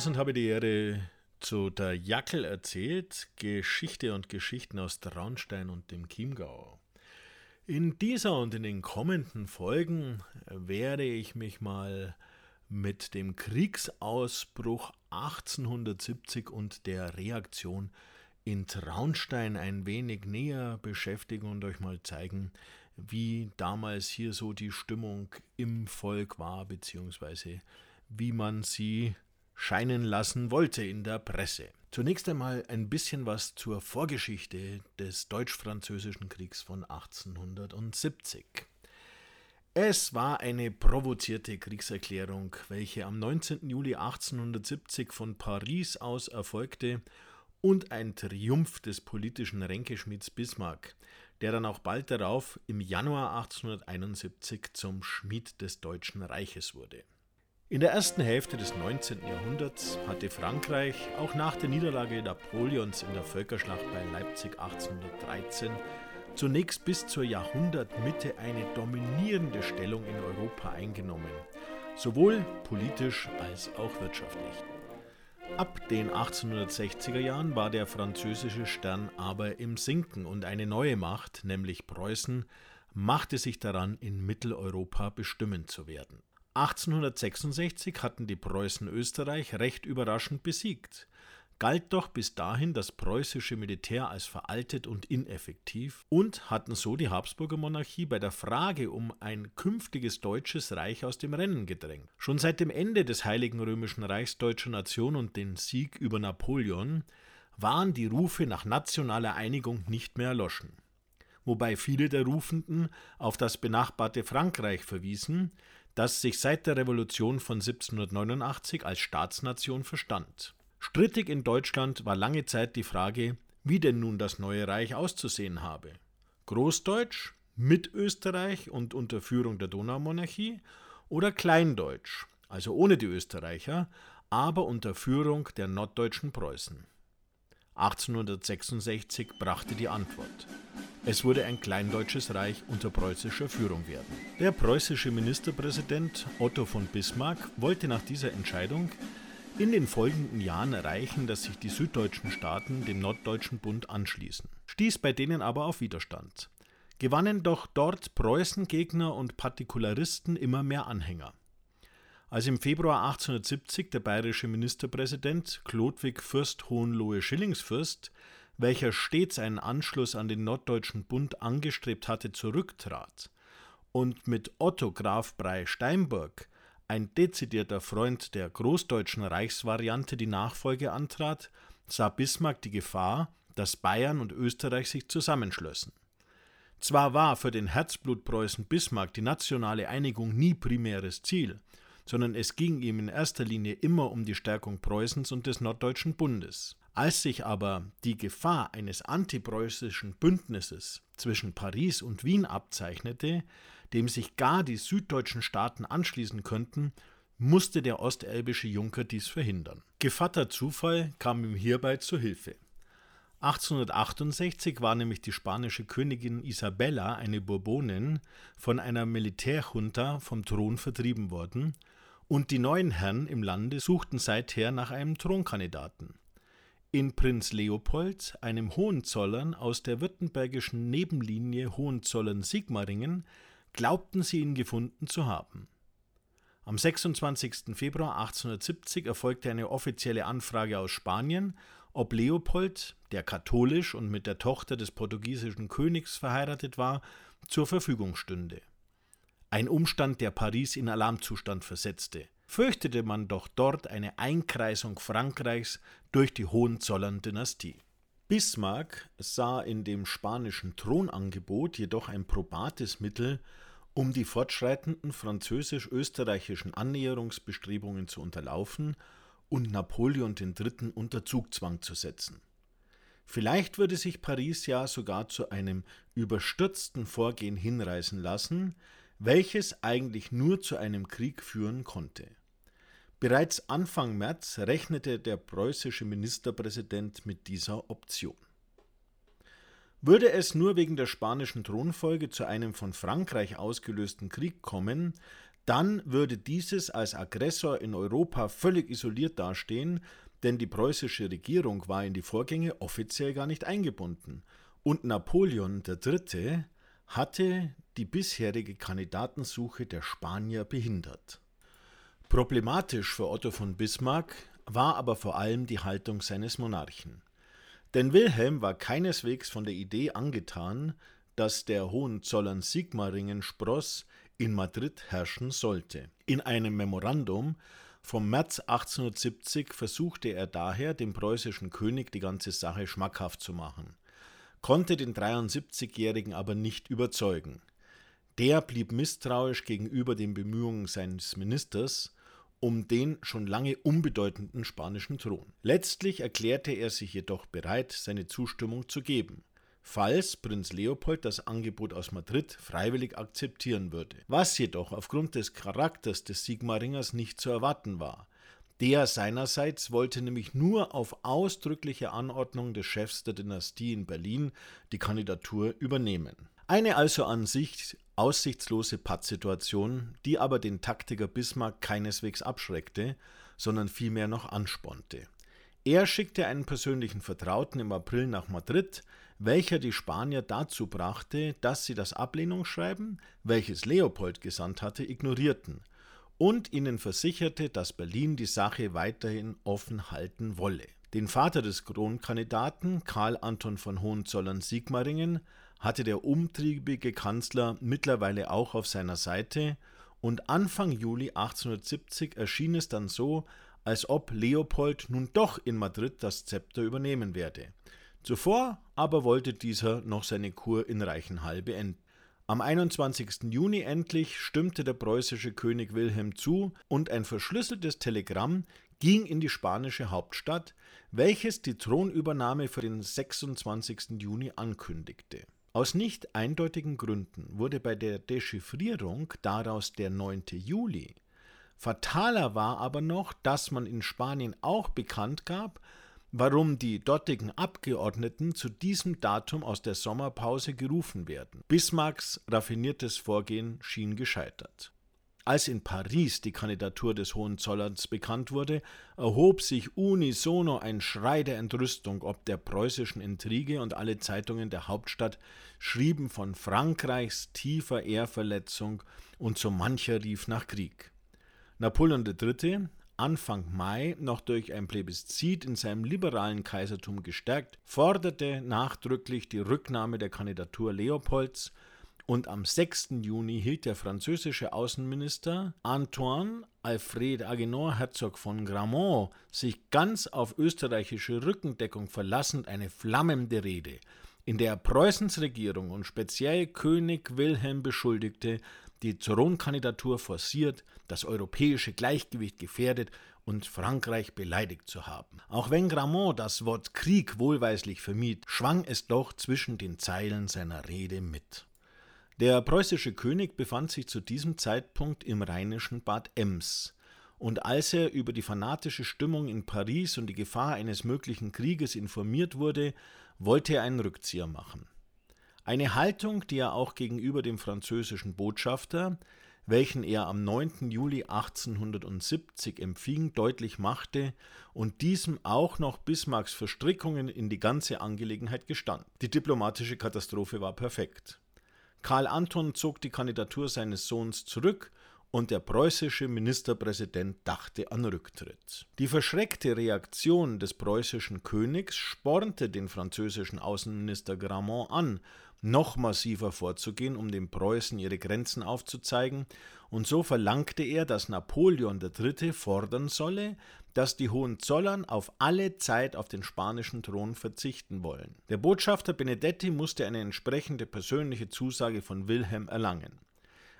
Servus und habe die Ehre zu der Jackel erzählt, Geschichte und Geschichten aus Traunstein und dem Chiemgau. In dieser und in den kommenden Folgen werde ich mich mal mit dem Kriegsausbruch 1870 und der Reaktion in Traunstein ein wenig näher beschäftigen und euch mal zeigen, wie damals hier so die Stimmung im Volk war, beziehungsweise wie man sie scheinen lassen wollte in der Presse. Zunächst einmal ein bisschen was zur Vorgeschichte des Deutsch-Französischen Kriegs von 1870. Es war eine provozierte Kriegserklärung, welche am 19. Juli 1870 von Paris aus erfolgte und ein Triumph des politischen Ränkeschmieds Bismarck, der dann auch bald darauf im Januar 1871 zum Schmied des Deutschen Reiches wurde. In der ersten Hälfte des 19. Jahrhunderts hatte Frankreich auch nach der Niederlage Napoleons in der Völkerschlacht bei Leipzig 1813 zunächst bis zur Jahrhundertmitte eine dominierende Stellung in Europa eingenommen, sowohl politisch als auch wirtschaftlich. Ab den 1860er Jahren war der französische Stern aber im Sinken und eine neue Macht, nämlich Preußen, machte sich daran, in Mitteleuropa bestimmend zu werden. 1866 hatten die Preußen Österreich recht überraschend besiegt, galt doch bis dahin das preußische Militär als veraltet und ineffektiv und hatten so die Habsburger Monarchie bei der Frage um ein künftiges deutsches Reich aus dem Rennen gedrängt. Schon seit dem Ende des Heiligen Römischen Reichs deutscher Nation und den Sieg über Napoleon waren die Rufe nach nationaler Einigung nicht mehr erloschen. Wobei viele der Rufenden auf das benachbarte Frankreich verwiesen, das sich seit der Revolution von 1789 als Staatsnation verstand. Strittig in Deutschland war lange Zeit die Frage, wie denn nun das neue Reich auszusehen habe. Großdeutsch mit Österreich und unter Führung der Donaumonarchie oder Kleindeutsch, also ohne die Österreicher, aber unter Führung der norddeutschen Preußen. 1866 brachte die Antwort. Es wurde ein kleindeutsches Reich unter preußischer Führung werden. Der preußische Ministerpräsident Otto von Bismarck wollte nach dieser Entscheidung in den folgenden Jahren erreichen, dass sich die süddeutschen Staaten dem Norddeutschen Bund anschließen, stieß bei denen aber auf Widerstand. Gewannen doch dort Preußengegner und Partikularisten immer mehr Anhänger. Als im Februar 1870 der bayerische Ministerpräsident Chlodwig Fürst Hohenlohe-Schillingsfürst welcher stets einen Anschluss an den Norddeutschen Bund angestrebt hatte, zurücktrat und mit Otto Graf Brey-Steinburg, ein dezidierter Freund der großdeutschen Reichsvariante, die Nachfolge antrat, sah Bismarck die Gefahr, dass Bayern und Österreich sich zusammenschlössen. Zwar war für den Herzblutpreußen Bismarck die nationale Einigung nie primäres Ziel, sondern es ging ihm in erster Linie immer um die Stärkung Preußens und des Norddeutschen Bundes. Als sich aber die Gefahr eines antipreußischen Bündnisses zwischen Paris und Wien abzeichnete, dem sich gar die süddeutschen Staaten anschließen könnten, musste der ostelbische Junker dies verhindern. Gevatter Zufall kam ihm hierbei zu Hilfe. 1868 war nämlich die spanische Königin Isabella, eine Bourbonin, von einer Militärjunta vom Thron vertrieben worden, und die neuen Herren im Lande suchten seither nach einem Thronkandidaten. In Prinz Leopold, einem Hohenzollern aus der württembergischen Nebenlinie Hohenzollern-Sigmaringen, glaubten sie ihn gefunden zu haben. Am 26. Februar 1870 erfolgte eine offizielle Anfrage aus Spanien, ob Leopold, der katholisch und mit der Tochter des portugiesischen Königs verheiratet war, zur Verfügung stünde. Ein Umstand, der Paris in Alarmzustand versetzte – fürchtete man doch dort eine Einkreisung Frankreichs durch die Hohenzollern-Dynastie. Bismarck sah in dem spanischen Thronangebot jedoch ein probates Mittel, um die fortschreitenden französisch-österreichischen Annäherungsbestrebungen zu unterlaufen und Napoleon III. unter Zugzwang zu setzen. Vielleicht würde sich Paris ja sogar zu einem überstürzten Vorgehen hinreißen lassen, welches eigentlich nur zu einem Krieg führen konnte. Bereits Anfang März rechnete der preußische Ministerpräsident mit dieser Option. Würde es nur wegen der spanischen Thronfolge zu einem von Frankreich ausgelösten Krieg kommen, dann würde dieses als Aggressor in Europa völlig isoliert dastehen, denn die preußische Regierung war in die Vorgänge offiziell gar nicht eingebunden. Und Napoleon III. Hatte die bisherige Kandidatensuche der Spanier behindert. Problematisch für Otto von Bismarck war aber vor allem die Haltung seines Monarchen. Denn Wilhelm war keineswegs von der Idee angetan, dass der Hohenzollern Sigmaringen Spross in Madrid herrschen sollte. In einem Memorandum vom März 1870 versuchte er daher, dem preußischen König die ganze Sache schmackhaft zu machen, konnte den 73-Jährigen aber nicht überzeugen. Der blieb misstrauisch gegenüber den Bemühungen seines Ministers um den schon lange unbedeutenden spanischen Thron. Letztlich erklärte er sich jedoch bereit, seine Zustimmung zu geben, falls Prinz Leopold das Angebot aus Madrid freiwillig akzeptieren würde, was jedoch aufgrund des Charakters des Sigmaringers nicht zu erwarten war. Der seinerseits wollte nämlich nur auf ausdrückliche Anordnung des Chefs der Dynastie in Berlin die Kandidatur übernehmen. Eine also an sich aussichtslose Pattsituation, die aber den Taktiker Bismarck keineswegs abschreckte, sondern vielmehr noch anspornte. Er schickte einen persönlichen Vertrauten im April nach Madrid, welcher die Spanier dazu brachte, dass sie das Ablehnungsschreiben, welches Leopold gesandt hatte, ignorierten und ihnen versicherte, dass Berlin die Sache weiterhin offen halten wolle. Den Vater des Kronkandidaten, Karl Anton von Hohenzollern-Sigmaringen, hatte der umtriebige Kanzler mittlerweile auch auf seiner Seite und Anfang Juli 1870 erschien es dann so, als ob Leopold nun doch in Madrid das Zepter übernehmen werde. Zuvor aber wollte dieser noch seine Kur in Reichenhall beenden. Am 21. Juni endlich stimmte der preußische König Wilhelm zu und ein verschlüsseltes Telegramm ging in die spanische Hauptstadt, welches die Thronübernahme für den 26. Juni ankündigte. Aus nicht eindeutigen Gründen wurde bei der Dechiffrierung daraus der 9. Juli. Fataler war aber noch, dass man in Spanien auch bekannt gab, warum die dortigen Abgeordneten zu diesem Datum aus der Sommerpause gerufen werden. Bismarcks raffiniertes Vorgehen schien gescheitert. Als in Paris die Kandidatur des Hohenzollerns bekannt wurde, erhob sich unisono ein Schrei der Entrüstung ob der preußischen Intrige und alle Zeitungen der Hauptstadt schrieben von Frankreichs tiefer Ehrverletzung und so mancher rief nach Krieg. Napoleon III., Anfang Mai noch durch ein Plebiszit in seinem liberalen Kaisertum gestärkt, forderte nachdrücklich die Rücknahme der Kandidatur Leopolds und am 6. Juni hielt der französische Außenminister Antoine Alfred Agenor, Herzog von Gramont, sich ganz auf österreichische Rückendeckung verlassend eine flammende Rede, in der er Preußens Regierung und speziell König Wilhelm beschuldigte, die Thronkandidatur forciert, das europäische Gleichgewicht gefährdet und Frankreich beleidigt zu haben. Auch wenn Gramont das Wort Krieg wohlweislich vermied, schwang es doch zwischen den Zeilen seiner Rede mit. Der preußische König befand sich zu diesem Zeitpunkt im rheinischen Bad Ems, und als er über die fanatische Stimmung in Paris und die Gefahr eines möglichen Krieges informiert wurde, wollte er einen Rückzieher machen. Eine Haltung, die er auch gegenüber dem französischen Botschafter, welchen er am 9. Juli 1870 empfing, deutlich machte und diesem auch noch Bismarcks Verstrickungen in die ganze Angelegenheit gestand. Die diplomatische Katastrophe war perfekt. Karl Anton zog die Kandidatur seines Sohns zurück und der preußische Ministerpräsident dachte an Rücktritt. Die verschreckte Reaktion des preußischen Königs spornte den französischen Außenminister Gramont an, noch massiver vorzugehen, um den Preußen ihre Grenzen aufzuzeigen, und so verlangte er, dass Napoleon III. fordern solle, dass die Hohenzollern auf alle Zeit auf den spanischen Thron verzichten wollen. Der Botschafter Benedetti musste eine entsprechende persönliche Zusage von Wilhelm erlangen.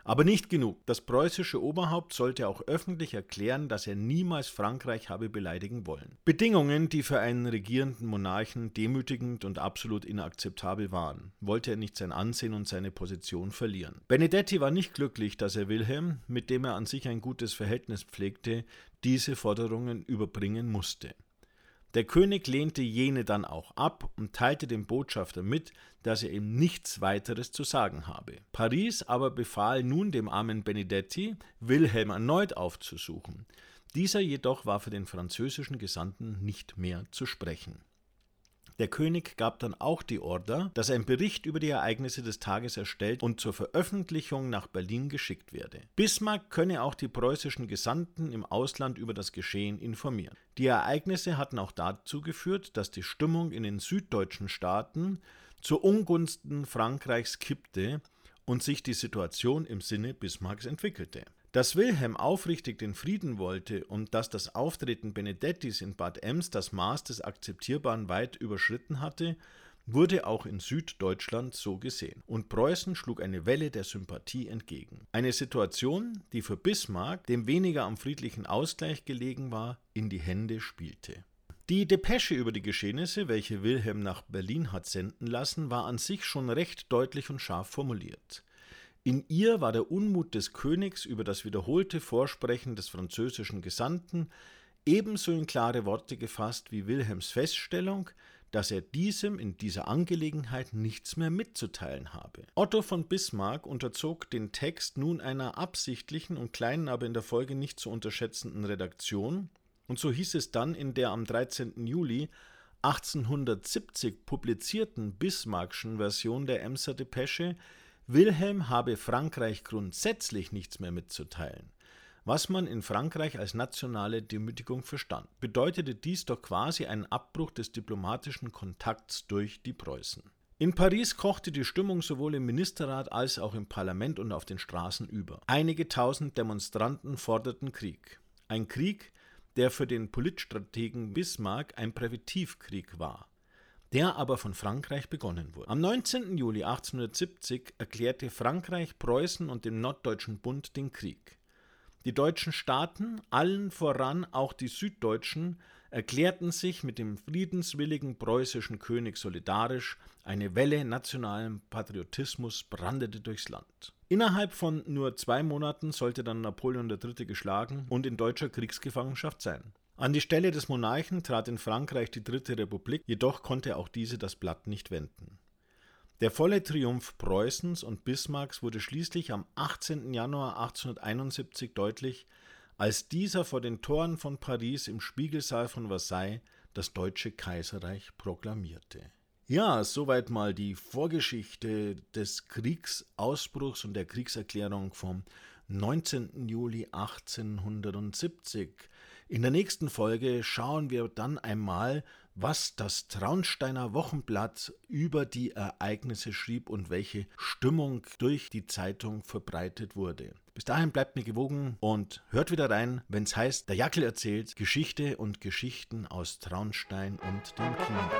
Aber nicht genug. Das preußische Oberhaupt sollte auch öffentlich erklären, dass er niemals Frankreich habe beleidigen wollen. Bedingungen, die für einen regierenden Monarchen demütigend und absolut inakzeptabel waren, wollte er nicht sein Ansehen und seine Position verlieren. Benedetti war nicht glücklich, dass er Wilhelm, mit dem er an sich ein gutes Verhältnis pflegte, diese Forderungen überbringen musste. Der König lehnte jene dann auch ab und teilte dem Botschafter mit, dass er ihm nichts weiteres zu sagen habe. Paris aber befahl nun dem armen Benedetti, Wilhelm erneut aufzusuchen. Dieser jedoch war für den französischen Gesandten nicht mehr zu sprechen. Der König gab dann auch die Order, dass ein Bericht über die Ereignisse des Tages erstellt und zur Veröffentlichung nach Berlin geschickt werde. Bismarck könne auch die preußischen Gesandten im Ausland über das Geschehen informieren. Die Ereignisse hatten auch dazu geführt, dass die Stimmung in den süddeutschen Staaten zu Ungunsten Frankreichs kippte und sich die Situation im Sinne Bismarcks entwickelte. Dass Wilhelm aufrichtig den Frieden wollte und dass das Auftreten Benedettis in Bad Ems das Maß des Akzeptierbaren weit überschritten hatte, wurde auch in Süddeutschland so gesehen, und Preußen schlug eine Welle der Sympathie entgegen. Eine Situation, die für Bismarck, dem weniger am friedlichen Ausgleich gelegen war, in die Hände spielte. Die Depesche über die Geschehnisse, welche Wilhelm nach Berlin hat senden lassen, war an sich schon recht deutlich und scharf formuliert. In ihr war der Unmut des Königs über das wiederholte Vorsprechen des französischen Gesandten ebenso in klare Worte gefasst wie Wilhelms Feststellung, dass er diesem in dieser Angelegenheit nichts mehr mitzuteilen habe. Otto von Bismarck unterzog den Text nun einer absichtlichen und kleinen, aber in der Folge nicht zu unterschätzenden Redaktion, und so hieß es dann in der am 13. Juli 1870 publizierten Bismarckschen Version der Emser Depesche, Wilhelm habe Frankreich grundsätzlich nichts mehr mitzuteilen. Was man in Frankreich als nationale Demütigung verstand, bedeutete dies doch quasi einen Abbruch des diplomatischen Kontakts durch die Preußen. In Paris kochte die Stimmung sowohl im Ministerrat als auch im Parlament und auf den Straßen über. Einige tausend Demonstranten forderten Krieg. Ein Krieg, der für den Politstrategen Bismarck ein Präventivkrieg war der aber von Frankreich begonnen wurde. Am 19. Juli 1870 erklärte Frankreich Preußen und dem Norddeutschen Bund den Krieg. Die deutschen Staaten, allen voran auch die Süddeutschen, erklärten sich mit dem friedenswilligen preußischen König solidarisch, eine Welle nationalen Patriotismus brandete durchs Land. Innerhalb von nur zwei Monaten sollte dann Napoleon III. geschlagen und in deutscher Kriegsgefangenschaft sein. An die Stelle des Monarchen trat in Frankreich die Dritte Republik, jedoch konnte auch diese das Blatt nicht wenden. Der volle Triumph Preußens und Bismarcks wurde schließlich am 18. Januar 1871 deutlich, als dieser vor den Toren von Paris im Spiegelsaal von Versailles das Deutsche Kaiserreich proklamierte. Ja, soweit mal die Vorgeschichte des Kriegsausbruchs und der Kriegserklärung vom 19. Juli 1870. In der nächsten Folge schauen wir dann einmal, was das Traunsteiner Wochenblatt über die Ereignisse schrieb und welche Stimmung durch die Zeitung verbreitet wurde. Bis dahin bleibt mir gewogen und hört wieder rein, wenn es heißt, der Jackel erzählt Geschichte und Geschichten aus Traunstein und dem Kindern.